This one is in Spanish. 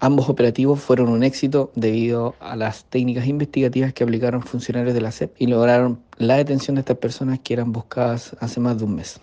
Ambos operativos fueron un éxito debido a las técnicas investigativas que aplicaron funcionarios de la SEP y lograron la detención de estas personas que eran buscadas hace más de un mes.